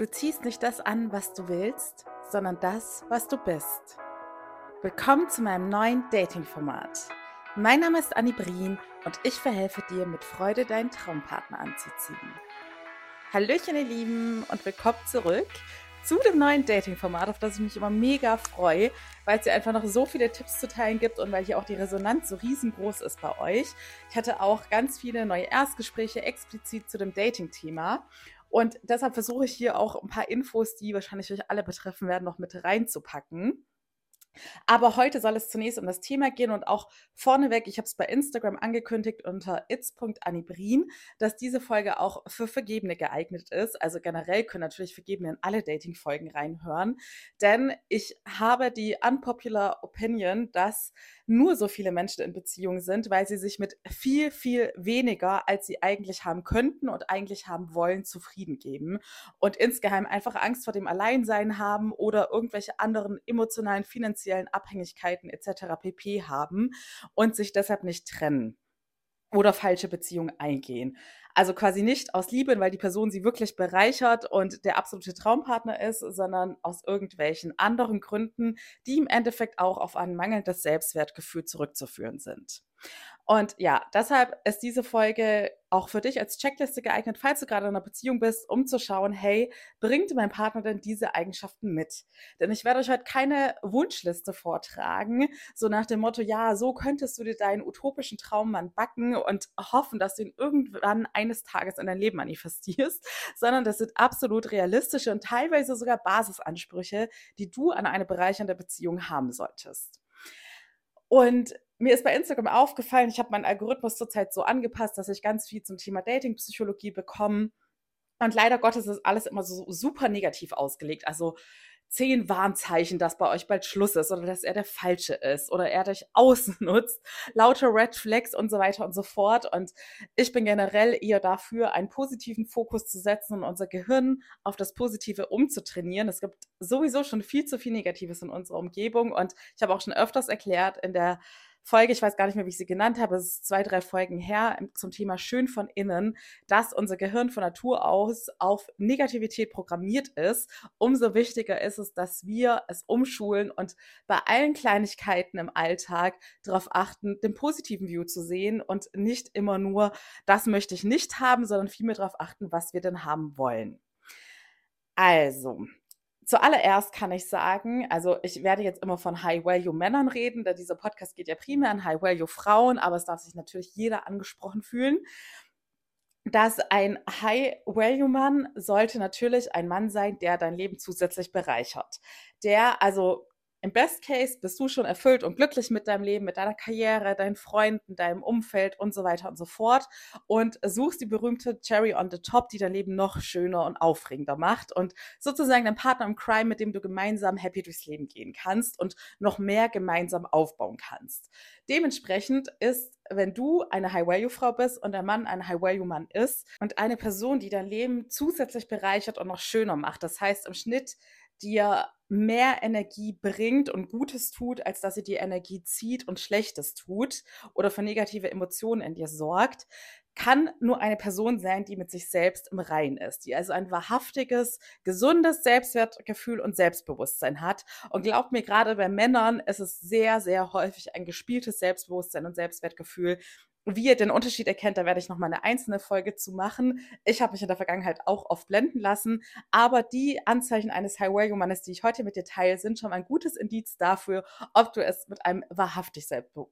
Du ziehst nicht das an, was du willst, sondern das, was du bist. Willkommen zu meinem neuen Dating-Format. Mein Name ist Annie Brien und ich verhelfe dir mit Freude deinen Traumpartner anzuziehen. Hallöchen ihr Lieben und willkommen zurück zu dem neuen Dating-Format, auf das ich mich immer mega freue, weil es hier einfach noch so viele Tipps zu teilen gibt und weil hier auch die Resonanz so riesengroß ist bei euch. Ich hatte auch ganz viele neue Erstgespräche explizit zu dem Dating-Thema und deshalb versuche ich hier auch ein paar Infos, die wahrscheinlich euch alle betreffen werden, noch mit reinzupacken. Aber heute soll es zunächst um das Thema gehen und auch vorneweg, ich habe es bei Instagram angekündigt unter its.anibrin, dass diese Folge auch für Vergebene geeignet ist. Also generell können natürlich Vergebene in alle Dating-Folgen reinhören, denn ich habe die unpopular Opinion, dass nur so viele Menschen in Beziehung sind, weil sie sich mit viel, viel weniger, als sie eigentlich haben könnten und eigentlich haben wollen, zufrieden geben und insgeheim einfach Angst vor dem Alleinsein haben oder irgendwelche anderen emotionalen, finanziellen Abhängigkeiten etc. pp haben und sich deshalb nicht trennen oder falsche Beziehungen eingehen. Also quasi nicht aus Liebe, weil die Person sie wirklich bereichert und der absolute Traumpartner ist, sondern aus irgendwelchen anderen Gründen, die im Endeffekt auch auf ein mangelndes Selbstwertgefühl zurückzuführen sind. Und ja, deshalb ist diese Folge auch für dich als Checkliste geeignet, falls du gerade in einer Beziehung bist, um zu schauen, hey, bringt mein Partner denn diese Eigenschaften mit? Denn ich werde euch heute keine Wunschliste vortragen, so nach dem Motto, ja, so könntest du dir deinen utopischen Traummann backen und hoffen, dass du ihn irgendwann eines Tages in dein Leben manifestierst, sondern das sind absolut realistische und teilweise sogar Basisansprüche, die du an eine bereichernde Beziehung haben solltest. Und mir ist bei Instagram aufgefallen, ich habe meinen Algorithmus zurzeit so angepasst, dass ich ganz viel zum Thema Datingpsychologie bekomme. Und leider Gottes ist alles immer so super negativ ausgelegt. Also zehn Warnzeichen, dass bei euch bald Schluss ist oder dass er der Falsche ist oder er euch ausnutzt, lauter Red Flags und so weiter und so fort. Und ich bin generell eher dafür, einen positiven Fokus zu setzen und unser Gehirn auf das Positive umzutrainieren. Es gibt sowieso schon viel zu viel Negatives in unserer Umgebung und ich habe auch schon öfters erklärt in der Folge, ich weiß gar nicht mehr, wie ich sie genannt habe, es ist zwei, drei Folgen her, zum Thema Schön von innen, dass unser Gehirn von Natur aus auf Negativität programmiert ist. Umso wichtiger ist es, dass wir es umschulen und bei allen Kleinigkeiten im Alltag darauf achten, den positiven View zu sehen und nicht immer nur, das möchte ich nicht haben, sondern vielmehr darauf achten, was wir denn haben wollen. Also, Zuallererst kann ich sagen, also ich werde jetzt immer von High-Value-Männern reden, da dieser Podcast geht ja primär an High-Value-Frauen, aber es darf sich natürlich jeder angesprochen fühlen. Dass ein High-Value-Mann sollte natürlich ein Mann sein, der dein Leben zusätzlich bereichert. Der also im Best Case bist du schon erfüllt und glücklich mit deinem Leben, mit deiner Karriere, deinen Freunden, deinem Umfeld und so weiter und so fort und suchst die berühmte Cherry on the Top, die dein Leben noch schöner und aufregender macht und sozusagen dein Partner im Crime, mit dem du gemeinsam happy durchs Leben gehen kannst und noch mehr gemeinsam aufbauen kannst. Dementsprechend ist, wenn du eine High-Value-Frau bist und der Mann ein High-Value-Mann ist und eine Person, die dein Leben zusätzlich bereichert und noch schöner macht, das heißt im Schnitt dir mehr Energie bringt und Gutes tut, als dass sie dir Energie zieht und Schlechtes tut oder für negative Emotionen in dir sorgt, kann nur eine Person sein, die mit sich selbst im Rein ist, die also ein wahrhaftiges, gesundes Selbstwertgefühl und Selbstbewusstsein hat. Und glaubt mir, gerade bei Männern ist es sehr, sehr häufig ein gespieltes Selbstbewusstsein und Selbstwertgefühl, wie ihr den Unterschied erkennt, da werde ich noch mal eine einzelne Folge zu machen. Ich habe mich in der Vergangenheit auch oft blenden lassen, aber die Anzeichen eines High-Value-Mannes, die ich heute mit dir teile, sind schon ein gutes Indiz dafür, ob du es mit einem wahrhaftig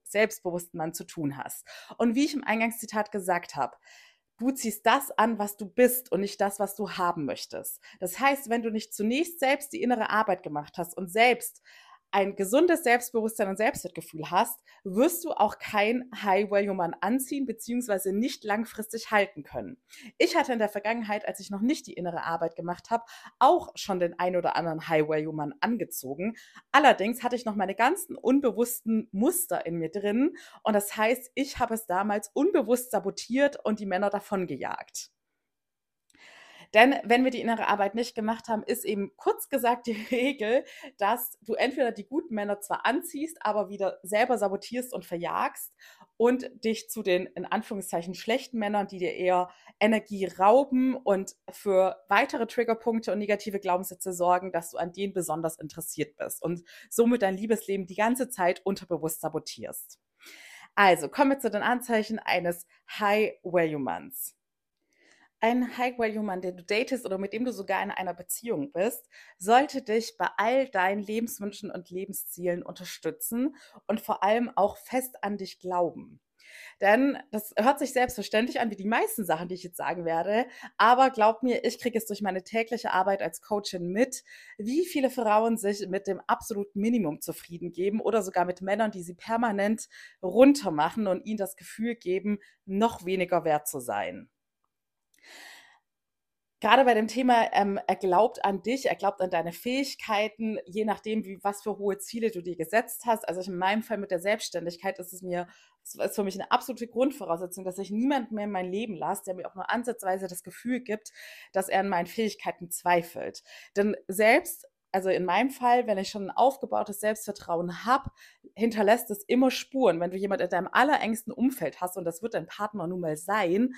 selbstbewussten Mann zu tun hast. Und wie ich im Eingangszitat gesagt habe, Du ziehst das an, was du bist und nicht das, was du haben möchtest. Das heißt, wenn du nicht zunächst selbst die innere Arbeit gemacht hast und selbst ein gesundes Selbstbewusstsein und Selbstwertgefühl hast, wirst du auch kein High-Value-Mann anziehen beziehungsweise nicht langfristig halten können. Ich hatte in der Vergangenheit, als ich noch nicht die innere Arbeit gemacht habe, auch schon den ein oder anderen High-Value-Mann angezogen. Allerdings hatte ich noch meine ganzen unbewussten Muster in mir drin und das heißt, ich habe es damals unbewusst sabotiert und die Männer davon gejagt. Denn wenn wir die innere Arbeit nicht gemacht haben, ist eben kurz gesagt die Regel, dass du entweder die guten Männer zwar anziehst, aber wieder selber sabotierst und verjagst und dich zu den in Anführungszeichen schlechten Männern, die dir eher Energie rauben und für weitere Triggerpunkte und negative Glaubenssätze sorgen, dass du an denen besonders interessiert bist und somit dein Liebesleben die ganze Zeit unterbewusst sabotierst. Also kommen wir zu den Anzeichen eines High-Value-Manns ein High-Value-Mann, den du datest oder mit dem du sogar in einer Beziehung bist, sollte dich bei all deinen Lebenswünschen und Lebenszielen unterstützen und vor allem auch fest an dich glauben. Denn das hört sich selbstverständlich an, wie die meisten Sachen, die ich jetzt sagen werde. Aber glaub mir, ich kriege es durch meine tägliche Arbeit als Coachin mit, wie viele Frauen sich mit dem absoluten Minimum zufrieden geben oder sogar mit Männern, die sie permanent runtermachen und ihnen das Gefühl geben, noch weniger wert zu sein gerade bei dem Thema, ähm, er glaubt an dich, er glaubt an deine Fähigkeiten, je nachdem, wie, was für hohe Ziele du dir gesetzt hast. Also in meinem Fall mit der Selbstständigkeit ist es mir, ist für mich eine absolute Grundvoraussetzung, dass ich niemand mehr in mein Leben lasse, der mir auch nur ansatzweise das Gefühl gibt, dass er an meinen Fähigkeiten zweifelt. Denn selbst also in meinem Fall, wenn ich schon ein aufgebautes Selbstvertrauen habe, hinterlässt es immer Spuren. Wenn du jemand in deinem allerengsten Umfeld hast, und das wird dein Partner nun mal sein,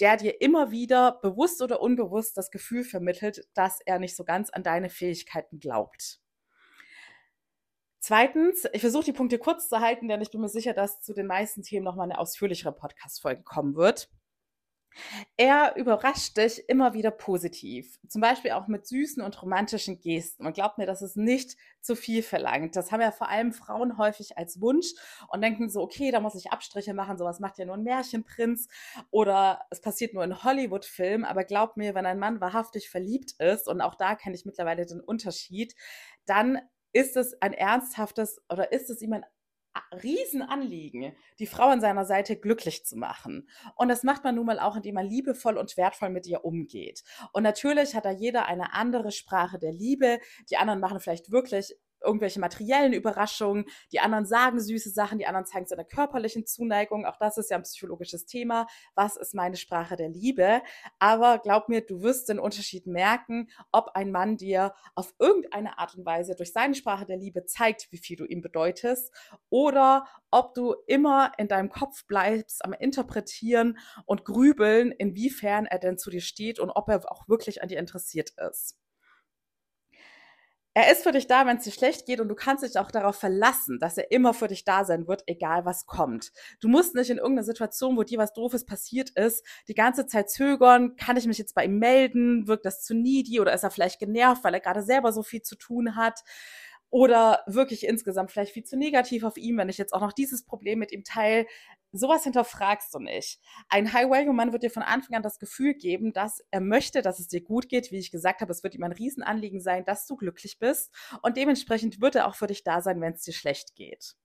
der dir immer wieder bewusst oder unbewusst das Gefühl vermittelt, dass er nicht so ganz an deine Fähigkeiten glaubt. Zweitens, ich versuche die Punkte kurz zu halten, denn ich bin mir sicher, dass zu den meisten Themen nochmal eine ausführlichere Podcast-Folge kommen wird. Er überrascht dich immer wieder positiv. Zum Beispiel auch mit süßen und romantischen Gesten. Und glaubt mir, das ist nicht zu viel verlangt. Das haben ja vor allem Frauen häufig als Wunsch und denken so, okay, da muss ich Abstriche machen, sowas macht ja nur ein Märchenprinz oder es passiert nur in Hollywood-Filmen. Aber glaubt mir, wenn ein Mann wahrhaftig verliebt ist, und auch da kenne ich mittlerweile den Unterschied, dann ist es ein ernsthaftes oder ist es ihm ein Riesenanliegen, die Frau an seiner Seite glücklich zu machen. Und das macht man nun mal auch, indem man liebevoll und wertvoll mit ihr umgeht. Und natürlich hat da jeder eine andere Sprache der Liebe. Die anderen machen vielleicht wirklich irgendwelche materiellen Überraschungen, die anderen sagen süße Sachen, die anderen zeigen seine körperlichen Zuneigung. Auch das ist ja ein psychologisches Thema. Was ist meine Sprache der Liebe? Aber glaub mir, du wirst den Unterschied merken, ob ein Mann dir auf irgendeine Art und Weise durch seine Sprache der Liebe zeigt, wie viel du ihm bedeutest, oder ob du immer in deinem Kopf bleibst am Interpretieren und Grübeln, inwiefern er denn zu dir steht und ob er auch wirklich an dir interessiert ist. Er ist für dich da, wenn es dir schlecht geht und du kannst dich auch darauf verlassen, dass er immer für dich da sein wird, egal was kommt. Du musst nicht in irgendeiner Situation, wo dir was Doofes passiert ist, die ganze Zeit zögern, kann ich mich jetzt bei ihm melden, wirkt das zu needy oder ist er vielleicht genervt, weil er gerade selber so viel zu tun hat oder wirklich insgesamt vielleicht viel zu negativ auf ihn, wenn ich jetzt auch noch dieses Problem mit ihm teile. Sowas hinterfragst du nicht. Ein High-Value-Mann wird dir von Anfang an das Gefühl geben, dass er möchte, dass es dir gut geht. Wie ich gesagt habe, es wird ihm ein Riesenanliegen sein, dass du glücklich bist. Und dementsprechend wird er auch für dich da sein, wenn es dir schlecht geht.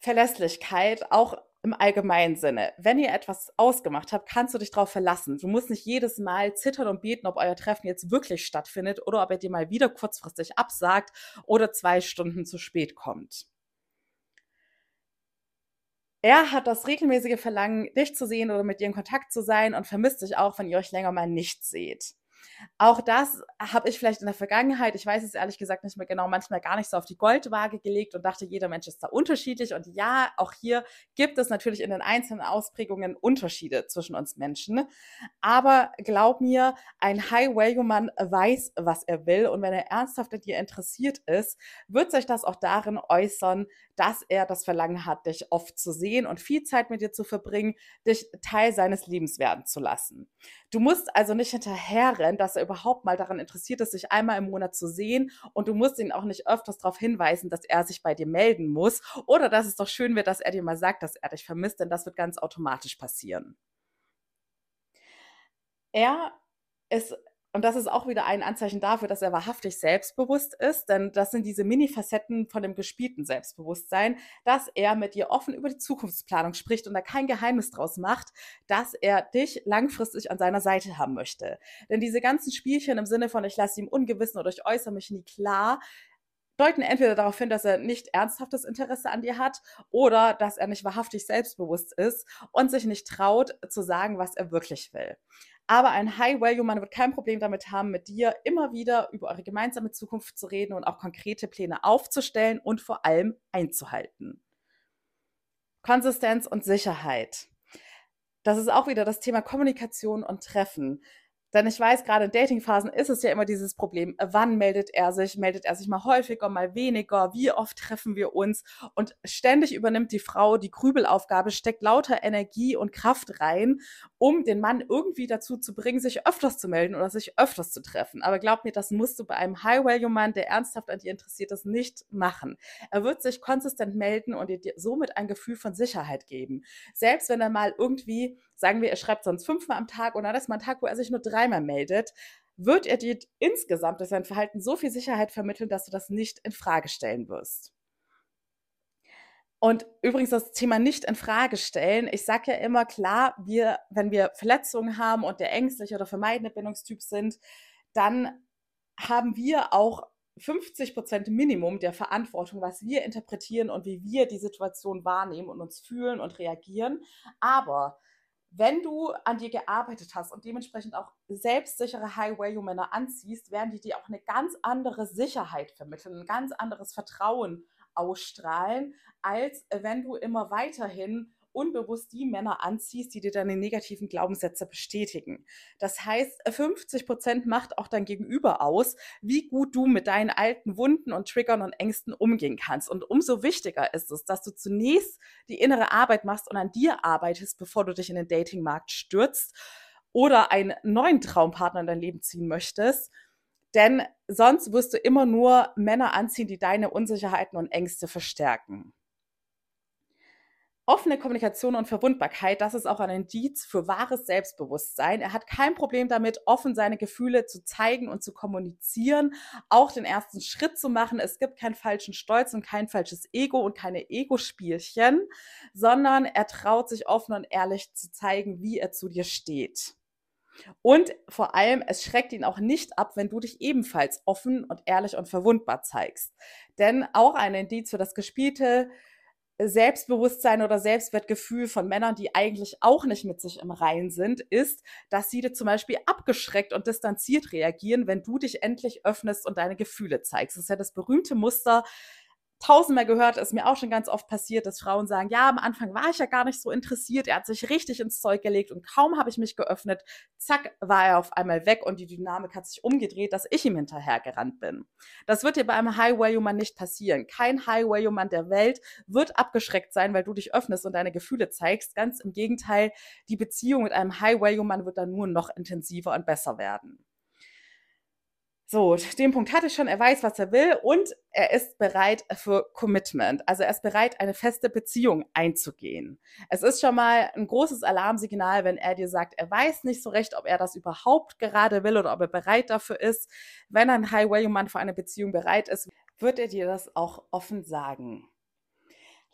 Verlässlichkeit, auch im allgemeinen Sinne. Wenn ihr etwas ausgemacht habt, kannst du dich darauf verlassen. Du musst nicht jedes Mal zittern und beten, ob euer Treffen jetzt wirklich stattfindet oder ob er dir mal wieder kurzfristig absagt oder zwei Stunden zu spät kommt. Er hat das regelmäßige Verlangen, dich zu sehen oder mit dir in Kontakt zu sein und vermisst dich auch, wenn ihr euch länger mal nicht seht. Auch das habe ich vielleicht in der Vergangenheit, ich weiß es ehrlich gesagt nicht mehr genau, manchmal gar nicht so auf die Goldwaage gelegt und dachte, jeder Mensch ist da unterschiedlich. Und ja, auch hier gibt es natürlich in den einzelnen Ausprägungen Unterschiede zwischen uns Menschen. Aber glaub mir, ein High-Value-Mann weiß, was er will. Und wenn er ernsthaft an dir interessiert ist, wird sich das auch darin äußern, dass er das Verlangen hat, dich oft zu sehen und viel Zeit mit dir zu verbringen, dich Teil seines Lebens werden zu lassen. Du musst also nicht hinterherrennen, dass er überhaupt mal daran interessiert ist, sich einmal im Monat zu sehen und du musst ihn auch nicht öfters darauf hinweisen, dass er sich bei dir melden muss oder dass es doch schön wird, dass er dir mal sagt, dass er dich vermisst, denn das wird ganz automatisch passieren. Er ist und das ist auch wieder ein Anzeichen dafür, dass er wahrhaftig selbstbewusst ist, denn das sind diese Mini-Facetten von dem gespielten Selbstbewusstsein, dass er mit dir offen über die Zukunftsplanung spricht und da kein Geheimnis draus macht, dass er dich langfristig an seiner Seite haben möchte. Denn diese ganzen Spielchen im Sinne von, ich lasse ihm ungewissen oder ich äußere mich nie klar, deuten entweder darauf hin, dass er nicht ernsthaftes Interesse an dir hat oder dass er nicht wahrhaftig selbstbewusst ist und sich nicht traut zu sagen, was er wirklich will. Aber ein High-Value-Mann wird kein Problem damit haben, mit dir immer wieder über eure gemeinsame Zukunft zu reden und auch konkrete Pläne aufzustellen und vor allem einzuhalten. Konsistenz und Sicherheit. Das ist auch wieder das Thema Kommunikation und Treffen. Denn ich weiß, gerade in Datingphasen ist es ja immer dieses Problem, wann meldet er sich? Meldet er sich mal häufiger, mal weniger? Wie oft treffen wir uns? Und ständig übernimmt die Frau die Grübelaufgabe, steckt lauter Energie und Kraft rein, um den Mann irgendwie dazu zu bringen, sich öfters zu melden oder sich öfters zu treffen. Aber glaub mir, das musst du bei einem High-Value-Mann, der ernsthaft an dir interessiert ist, nicht machen. Er wird sich konsistent melden und dir somit ein Gefühl von Sicherheit geben. Selbst wenn er mal irgendwie sagen wir, er schreibt sonst fünfmal am Tag und dann ist mal ein Tag, wo er sich nur dreimal meldet, wird er dir insgesamt durch sein Verhalten so viel Sicherheit vermitteln, dass du das nicht in Frage stellen wirst. Und übrigens das Thema nicht in Frage stellen. Ich sage ja immer klar, wir, wenn wir Verletzungen haben und der ängstliche oder vermeidende Bindungstyp sind, dann haben wir auch 50 Prozent Minimum der Verantwortung, was wir interpretieren und wie wir die Situation wahrnehmen und uns fühlen und reagieren. Aber wenn du an dir gearbeitet hast und dementsprechend auch selbstsichere High-Value-Männer anziehst, werden die dir auch eine ganz andere Sicherheit vermitteln, ein ganz anderes Vertrauen ausstrahlen, als wenn du immer weiterhin unbewusst die Männer anziehst, die dir deine negativen Glaubenssätze bestätigen. Das heißt, 50 Prozent macht auch dein Gegenüber aus, wie gut du mit deinen alten Wunden und Triggern und Ängsten umgehen kannst. Und umso wichtiger ist es, dass du zunächst die innere Arbeit machst und an dir arbeitest, bevor du dich in den Datingmarkt stürzt oder einen neuen Traumpartner in dein Leben ziehen möchtest. Denn sonst wirst du immer nur Männer anziehen, die deine Unsicherheiten und Ängste verstärken. Offene Kommunikation und Verwundbarkeit, das ist auch ein Indiz für wahres Selbstbewusstsein. Er hat kein Problem damit, offen seine Gefühle zu zeigen und zu kommunizieren, auch den ersten Schritt zu machen. Es gibt keinen falschen Stolz und kein falsches Ego und keine Ego-Spielchen, sondern er traut sich offen und ehrlich zu zeigen, wie er zu dir steht. Und vor allem, es schreckt ihn auch nicht ab, wenn du dich ebenfalls offen und ehrlich und verwundbar zeigst. Denn auch ein Indiz für das gespielte Selbstbewusstsein oder Selbstwertgefühl von Männern, die eigentlich auch nicht mit sich im Reinen sind, ist, dass sie dir zum Beispiel abgeschreckt und distanziert reagieren, wenn du dich endlich öffnest und deine Gefühle zeigst. Das ist ja das berühmte Muster, tausendmal gehört, ist mir auch schon ganz oft passiert, dass Frauen sagen, ja, am Anfang war ich ja gar nicht so interessiert, er hat sich richtig ins Zeug gelegt und kaum habe ich mich geöffnet, zack, war er auf einmal weg und die Dynamik hat sich umgedreht, dass ich ihm hinterhergerannt bin. Das wird dir bei einem High-Value-Mann nicht passieren. Kein High-Value-Mann der Welt wird abgeschreckt sein, weil du dich öffnest und deine Gefühle zeigst. Ganz im Gegenteil, die Beziehung mit einem High-Value-Mann wird dann nur noch intensiver und besser werden. So, den Punkt hatte ich schon. Er weiß, was er will und er ist bereit für Commitment. Also er ist bereit, eine feste Beziehung einzugehen. Es ist schon mal ein großes Alarmsignal, wenn er dir sagt, er weiß nicht so recht, ob er das überhaupt gerade will oder ob er bereit dafür ist. Wenn ein High-Value-Mann für eine Beziehung bereit ist, wird er dir das auch offen sagen.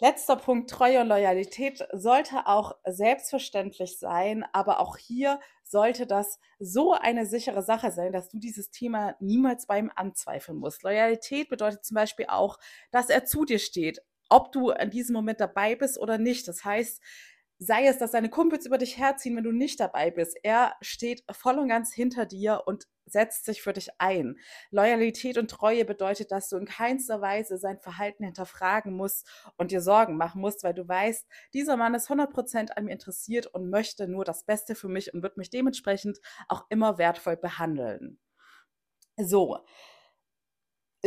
Letzter Punkt, Treue und Loyalität sollte auch selbstverständlich sein, aber auch hier sollte das so eine sichere Sache sein, dass du dieses Thema niemals bei ihm anzweifeln musst. Loyalität bedeutet zum Beispiel auch, dass er zu dir steht, ob du in diesem Moment dabei bist oder nicht. Das heißt, sei es, dass deine Kumpels über dich herziehen, wenn du nicht dabei bist. Er steht voll und ganz hinter dir und setzt sich für dich ein. Loyalität und Treue bedeutet, dass du in keinster Weise sein Verhalten hinterfragen musst und dir Sorgen machen musst, weil du weißt, dieser Mann ist 100% an mir interessiert und möchte nur das Beste für mich und wird mich dementsprechend auch immer wertvoll behandeln. So,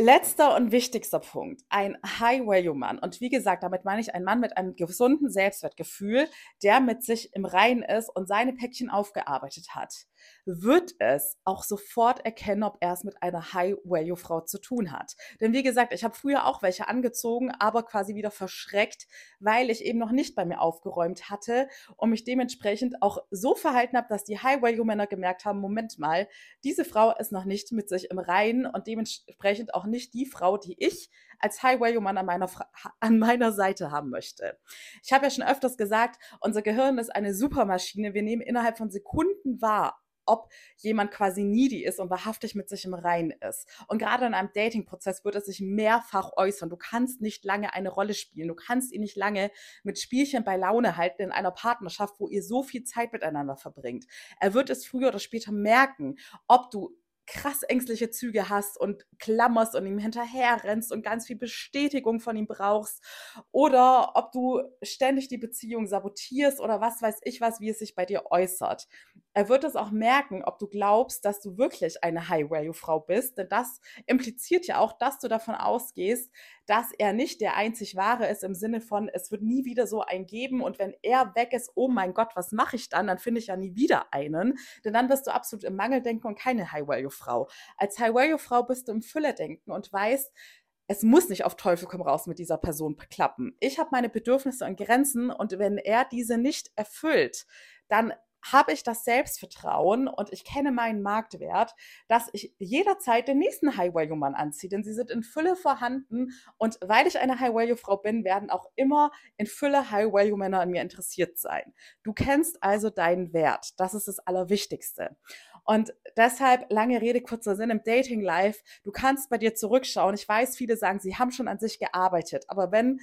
Letzter und wichtigster Punkt, ein High-Value-Mann. Und wie gesagt, damit meine ich einen Mann mit einem gesunden Selbstwertgefühl, der mit sich im Reinen ist und seine Päckchen aufgearbeitet hat wird es auch sofort erkennen, ob er es mit einer High-Value-Frau zu tun hat. Denn wie gesagt, ich habe früher auch welche angezogen, aber quasi wieder verschreckt, weil ich eben noch nicht bei mir aufgeräumt hatte und mich dementsprechend auch so verhalten habe, dass die High-Value-Männer gemerkt haben, Moment mal, diese Frau ist noch nicht mit sich im Reinen und dementsprechend auch nicht die Frau, die ich als High-Value-Mann an meiner, an meiner Seite haben möchte. Ich habe ja schon öfters gesagt, unser Gehirn ist eine Supermaschine. Wir nehmen innerhalb von Sekunden wahr, ob jemand quasi needy ist und wahrhaftig mit sich im Reinen ist. Und gerade in einem Dating-Prozess wird es sich mehrfach äußern. Du kannst nicht lange eine Rolle spielen. Du kannst ihn nicht lange mit Spielchen bei Laune halten in einer Partnerschaft, wo ihr so viel Zeit miteinander verbringt. Er wird es früher oder später merken, ob du krass ängstliche Züge hast und klammerst und ihm hinterher rennst und ganz viel Bestätigung von ihm brauchst oder ob du ständig die Beziehung sabotierst oder was weiß ich was, wie es sich bei dir äußert. Er wird es auch merken, ob du glaubst, dass du wirklich eine High-Value-Frau bist, denn das impliziert ja auch, dass du davon ausgehst, dass er nicht der einzig wahre ist im Sinne von, es wird nie wieder so einen geben und wenn er weg ist, oh mein Gott, was mache ich dann? Dann finde ich ja nie wieder einen, denn dann wirst du absolut im Mangel denken und keine High-Value-Frau. Als High-Value-Frau bist du im Fülle denken und weißt, es muss nicht auf Teufel komm raus mit dieser Person klappen. Ich habe meine Bedürfnisse und Grenzen und wenn er diese nicht erfüllt, dann habe ich das Selbstvertrauen und ich kenne meinen Marktwert, dass ich jederzeit den nächsten High-Value-Mann anziehe. Denn sie sind in Fülle vorhanden und weil ich eine High-Value-Frau bin, werden auch immer in Fülle High-Value-Männer an mir interessiert sein. Du kennst also deinen Wert. Das ist das Allerwichtigste. Und deshalb, lange Rede, kurzer Sinn im Dating Life, du kannst bei dir zurückschauen. Ich weiß, viele sagen, sie haben schon an sich gearbeitet. Aber wenn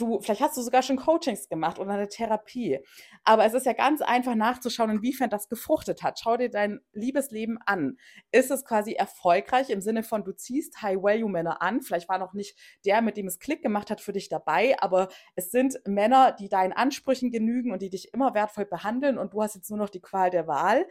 du, vielleicht hast du sogar schon Coachings gemacht oder eine Therapie. Aber es ist ja ganz einfach nachzuschauen, inwiefern das gefruchtet hat. Schau dir dein Liebesleben an. Ist es quasi erfolgreich im Sinne von, du ziehst High-Value-Männer an? Vielleicht war noch nicht der, mit dem es Klick gemacht hat, für dich dabei, aber es sind Männer, die deinen Ansprüchen genügen und die dich immer wertvoll behandeln und du hast jetzt nur noch die Qual der Wahl.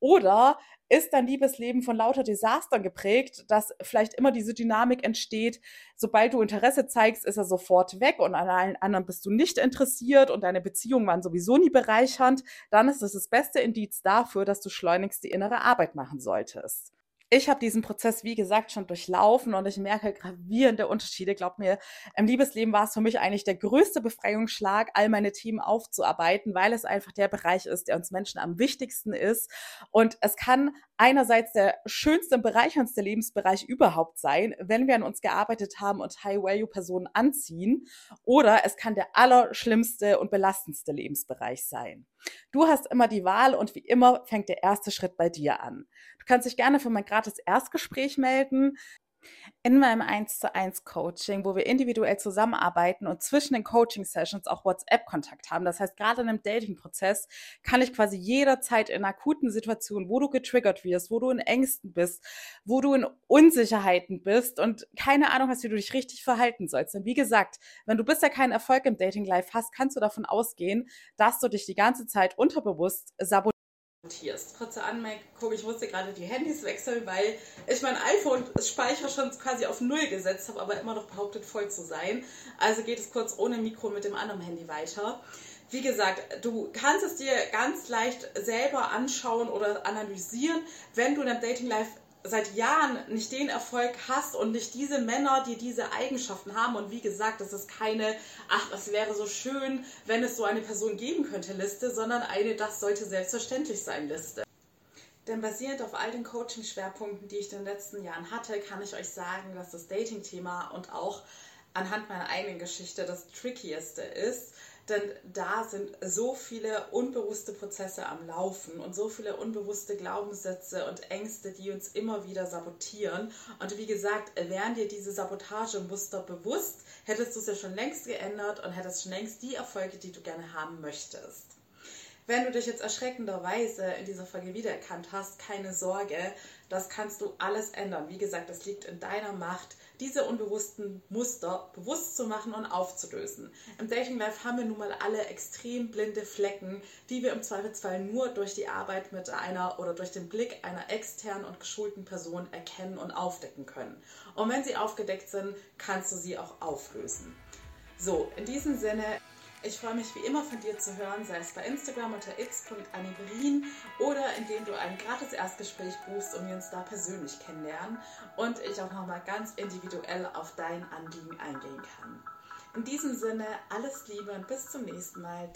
Oder ist dein Liebesleben von lauter Desastern geprägt, dass vielleicht immer diese Dynamik entsteht, sobald du Interesse zeigst, ist er sofort weg und an allen anderen bist du nicht interessiert und deine Beziehungen waren sowieso nie bereichernd, dann ist es das beste Indiz dafür, dass du schleunigst die innere Arbeit machen solltest ich habe diesen Prozess, wie gesagt, schon durchlaufen und ich merke gravierende Unterschiede. Glaub mir, im Liebesleben war es für mich eigentlich der größte Befreiungsschlag, all meine Themen aufzuarbeiten, weil es einfach der Bereich ist, der uns Menschen am wichtigsten ist. Und es kann einerseits der schönste und bereicherndste Lebensbereich überhaupt sein, wenn wir an uns gearbeitet haben und High-Value-Personen anziehen. Oder es kann der allerschlimmste und belastendste Lebensbereich sein. Du hast immer die Wahl und wie immer fängt der erste Schritt bei dir an. Kannst dich gerne für mein gratis Erstgespräch melden in meinem 1 zu 1 Coaching, wo wir individuell zusammenarbeiten und zwischen den Coaching-Sessions auch WhatsApp-Kontakt haben. Das heißt, gerade in einem Dating-Prozess kann ich quasi jederzeit in akuten Situationen, wo du getriggert wirst, wo du in Ängsten bist, wo du in Unsicherheiten bist und keine Ahnung hast, wie du dich richtig verhalten sollst. Denn wie gesagt, wenn du bisher keinen Erfolg im Dating-Life hast, kannst du davon ausgehen, dass du dich die ganze Zeit unterbewusst sabotierst Tierst. Kurze Anmerkung, ich musste gerade die Handys wechseln, weil ich mein iPhone-Speicher schon quasi auf Null gesetzt habe, aber immer noch behauptet voll zu sein. Also geht es kurz ohne Mikro mit dem anderen Handy weiter. Wie gesagt, du kannst es dir ganz leicht selber anschauen oder analysieren, wenn du in einem Dating Life seit Jahren nicht den Erfolg hast und nicht diese Männer, die diese Eigenschaften haben. Und wie gesagt, das ist keine, ach, es wäre so schön, wenn es so eine Person geben könnte Liste, sondern eine, das sollte selbstverständlich sein Liste. Denn basierend auf all den Coaching-Schwerpunkten, die ich in den letzten Jahren hatte, kann ich euch sagen, dass das Dating-Thema und auch anhand meiner eigenen Geschichte das Trickieste ist denn da sind so viele unbewusste Prozesse am Laufen und so viele unbewusste Glaubenssätze und Ängste, die uns immer wieder sabotieren. Und wie gesagt, wären dir diese Sabotagemuster bewusst, hättest du es ja schon längst geändert und hättest schon längst die Erfolge, die du gerne haben möchtest. Wenn du dich jetzt erschreckenderweise in dieser Folge wiedererkannt hast, keine Sorge, das kannst du alles ändern. Wie gesagt, das liegt in deiner Macht diese unbewussten Muster bewusst zu machen und aufzulösen. Im Dating Life haben wir nun mal alle extrem blinde Flecken, die wir im Zweifelsfall nur durch die Arbeit mit einer oder durch den Blick einer externen und geschulten Person erkennen und aufdecken können. Und wenn sie aufgedeckt sind, kannst du sie auch auflösen. So, in diesem Sinne ich freue mich wie immer von dir zu hören, sei es bei Instagram unter x.anniberin oder indem du ein gratis Erstgespräch buchst und wir uns da persönlich kennenlernen und ich auch nochmal ganz individuell auf dein Anliegen eingehen kann. In diesem Sinne, alles Liebe und bis zum nächsten Mal.